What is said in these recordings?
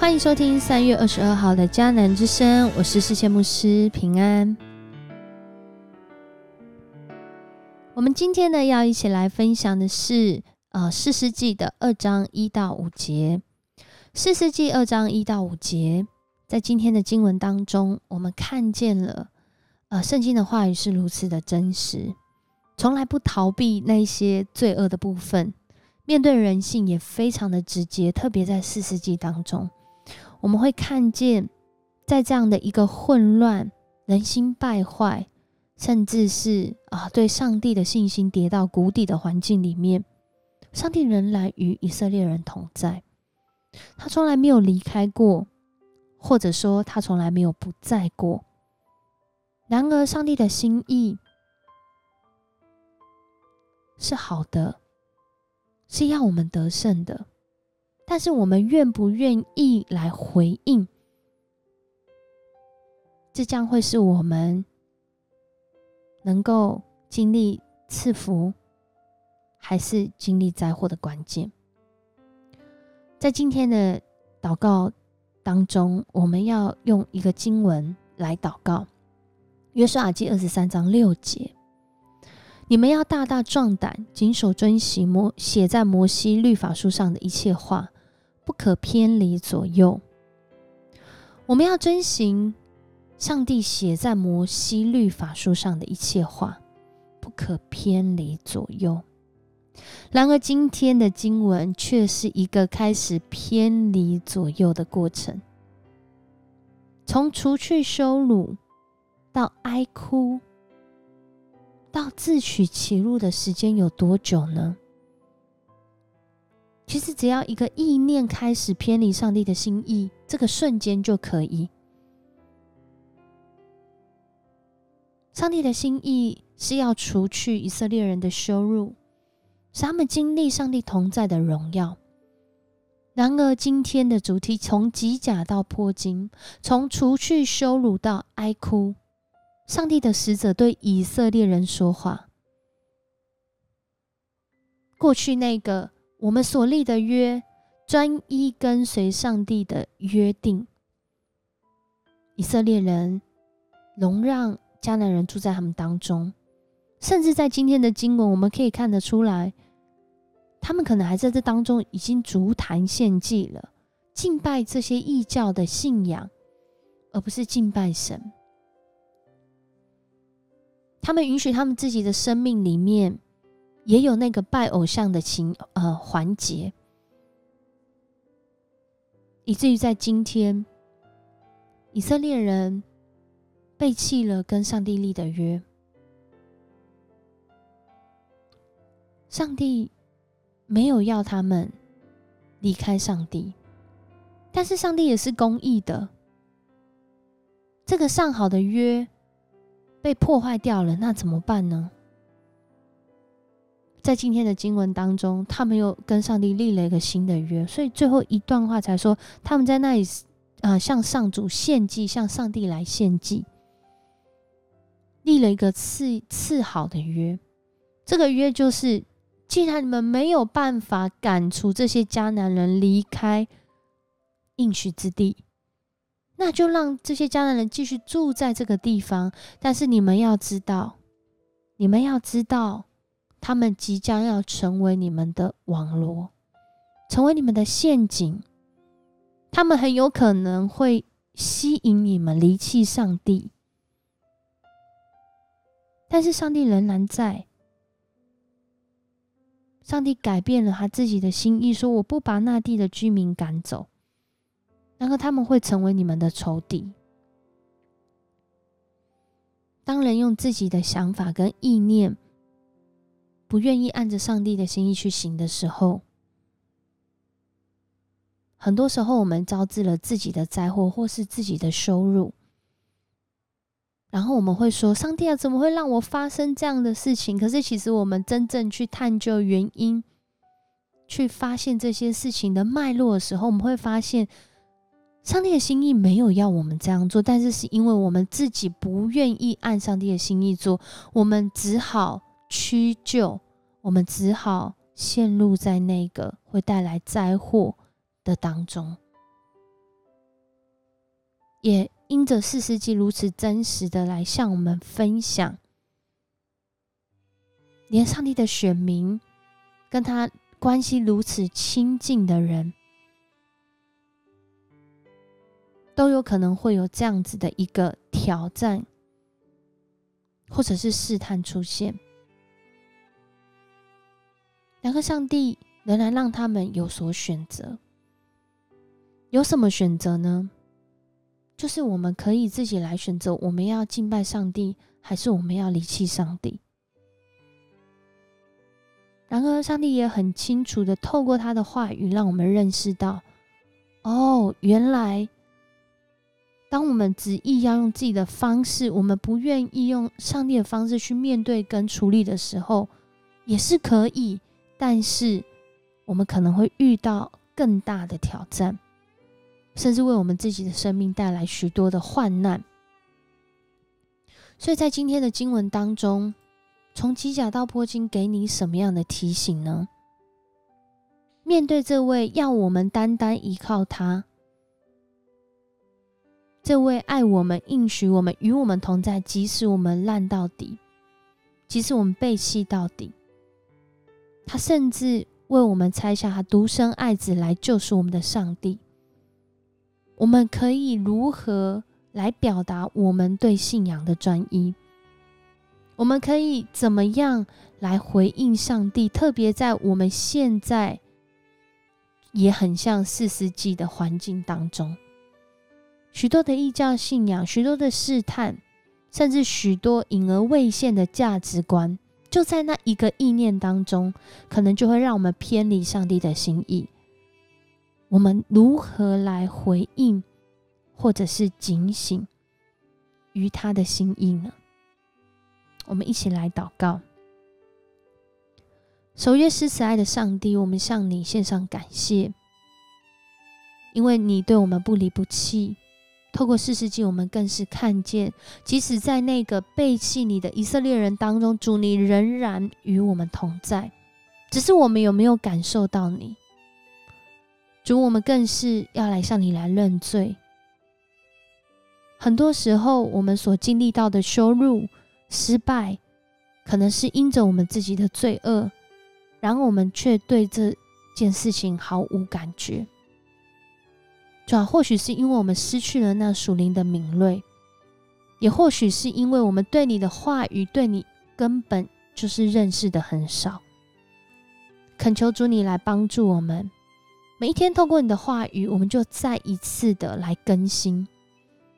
欢迎收听三月二十二号的迦南之声，我是世界牧师平安。我们今天呢要一起来分享的是呃四世纪的二章一到五节。四世纪二章一到五节，在今天的经文当中，我们看见了呃圣经的话语是如此的真实，从来不逃避那些罪恶的部分，面对人性也非常的直接，特别在四世纪当中。我们会看见，在这样的一个混乱、人心败坏，甚至是啊对上帝的信心跌到谷底的环境里面，上帝仍然与以色列人同在。他从来没有离开过，或者说他从来没有不在过。然而，上帝的心意是好的，是要我们得胜的。但是我们愿不愿意来回应？这将会是我们能够经历赐福，还是经历灾祸的关键。在今天的祷告当中，我们要用一个经文来祷告，《约书亚记》二十三章六节：“你们要大大壮胆，谨守遵行摩写在摩西律法书上的一切话。”不可偏离左右。我们要遵行上帝写在摩西律法书上的一切话，不可偏离左右。然而，今天的经文却是一个开始偏离左右的过程。从除去羞辱到哀哭，到自取其辱的时间有多久呢？其实只要一个意念开始偏离上帝的心意，这个瞬间就可以。上帝的心意是要除去以色列人的羞辱，使他们经历上帝同在的荣耀。然而，今天的主题从极甲到破金，从除去羞辱到哀哭，上帝的使者对以色列人说话。过去那个。我们所立的约，专一跟随上帝的约定。以色列人容让迦南人住在他们当中，甚至在今天的经文，我们可以看得出来，他们可能还在这当中已经足坛献祭了，敬拜这些异教的信仰，而不是敬拜神。他们允许他们自己的生命里面。也有那个拜偶像的情呃环节，以至于在今天，以色列人背弃了跟上帝立的约，上帝没有要他们离开上帝，但是上帝也是公义的，这个上好的约被破坏掉了，那怎么办呢？在今天的经文当中，他们又跟上帝立了一个新的约，所以最后一段话才说他们在那里，呃，向上主献祭，向上帝来献祭，立了一个次次好的约。这个约就是，既然你们没有办法赶出这些迦南人离开应许之地，那就让这些迦南人继续住在这个地方。但是你们要知道，你们要知道。他们即将要成为你们的网罗，成为你们的陷阱。他们很有可能会吸引你们离弃上帝，但是上帝仍然在。上帝改变了他自己的心意，说：“我不把那地的居民赶走，然后他们会成为你们的仇敌。”当人用自己的想法跟意念。不愿意按着上帝的心意去行的时候，很多时候我们招致了自己的灾祸，或是自己的羞辱。然后我们会说：“上帝啊，怎么会让我发生这样的事情？”可是其实我们真正去探究原因，去发现这些事情的脉络的时候，我们会发现，上帝的心意没有要我们这样做，但是是因为我们自己不愿意按上帝的心意做，我们只好。屈就，我们只好陷入在那个会带来灾祸的当中。也因着四世纪如此真实的来向我们分享，连上帝的选民跟他关系如此亲近的人，都有可能会有这样子的一个挑战，或者是试探出现。然而，上帝仍然让他们有所选择。有什么选择呢？就是我们可以自己来选择，我们要敬拜上帝，还是我们要离弃上帝。然而，上帝也很清楚的透过他的话语，让我们认识到：哦，原来当我们执意要用自己的方式，我们不愿意用上帝的方式去面对跟处理的时候，也是可以，但是我们可能会遇到更大的挑战。甚至为我们自己的生命带来许多的患难，所以在今天的经文当中，从机甲到波金，给你什么样的提醒呢？面对这位要我们单单依靠他，这位爱我们、应许我们、与我们同在，即使我们烂到底，即使我们背弃到底，他甚至为我们拆下他独生爱子来救赎我们的上帝。我们可以如何来表达我们对信仰的专一？我们可以怎么样来回应上帝？特别在我们现在也很像四世纪的环境当中，许多的异教信仰，许多的试探，甚至许多隐而未现的价值观，就在那一个意念当中，可能就会让我们偏离上帝的心意。我们如何来回应，或者是警醒于他的心意呢？我们一起来祷告。守约施慈爱的上帝，我们向你献上感谢，因为你对我们不离不弃。透过四世纪，我们更是看见，即使在那个背弃你的以色列人当中，主你仍然与我们同在。只是我们有没有感受到你？主，我们更是要来向你来认罪。很多时候，我们所经历到的羞辱、失败，可能是因着我们自己的罪恶，然而我们却对这件事情毫无感觉。主要或许是因为我们失去了那属灵的敏锐，也或许是因为我们对你的话语、对你根本就是认识的很少。恳求主你来帮助我们。每一天，透过你的话语，我们就再一次的来更新，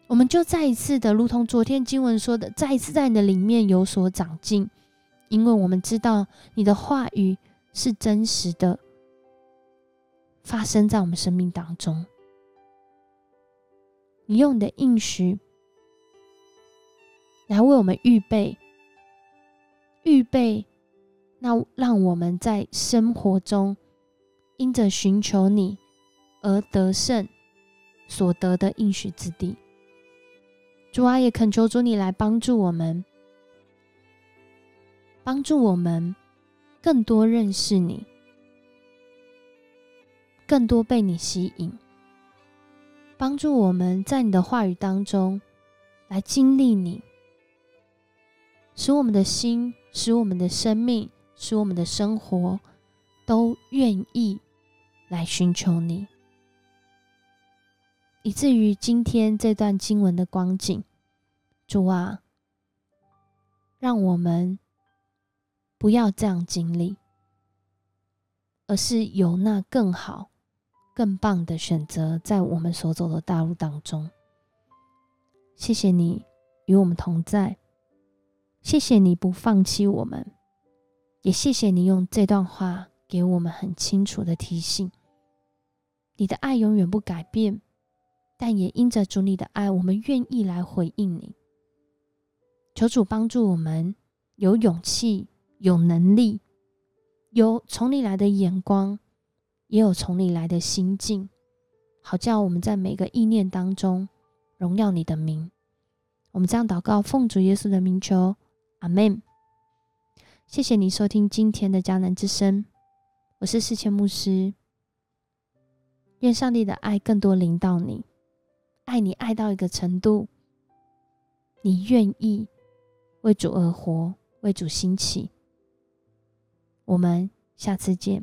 我们就再一次的，如同昨天经文说的，再一次在你的里面有所长进，因为我们知道你的话语是真实的，发生在我们生命当中。你用的应许来为我们预备，预备，那让我们在生活中。因着寻求你而得胜所得的应许之地，主啊，也恳求主你来帮助我们，帮助我们更多认识你，更多被你吸引，帮助我们在你的话语当中来经历你，使我们的心，使我们的生命，使我们的生活都愿意。来寻求你，以至于今天这段经文的光景，主啊，让我们不要这样经历，而是有那更好、更棒的选择在我们所走的大路当中。谢谢你与我们同在，谢谢你不放弃我们，也谢谢你用这段话给我们很清楚的提醒。你的爱永远不改变，但也因着主你的爱，我们愿意来回应你。求主帮助我们有勇气、有能力、有从你来的眼光，也有从你来的心境，好叫我们在每个意念当中荣耀你的名。我们这样祷告，奉主耶稣的名求，阿门。谢谢你收听今天的迦南之声，我是世谦牧师。愿上帝的爱更多临到你，爱你爱到一个程度，你愿意为主而活，为主兴起。我们下次见。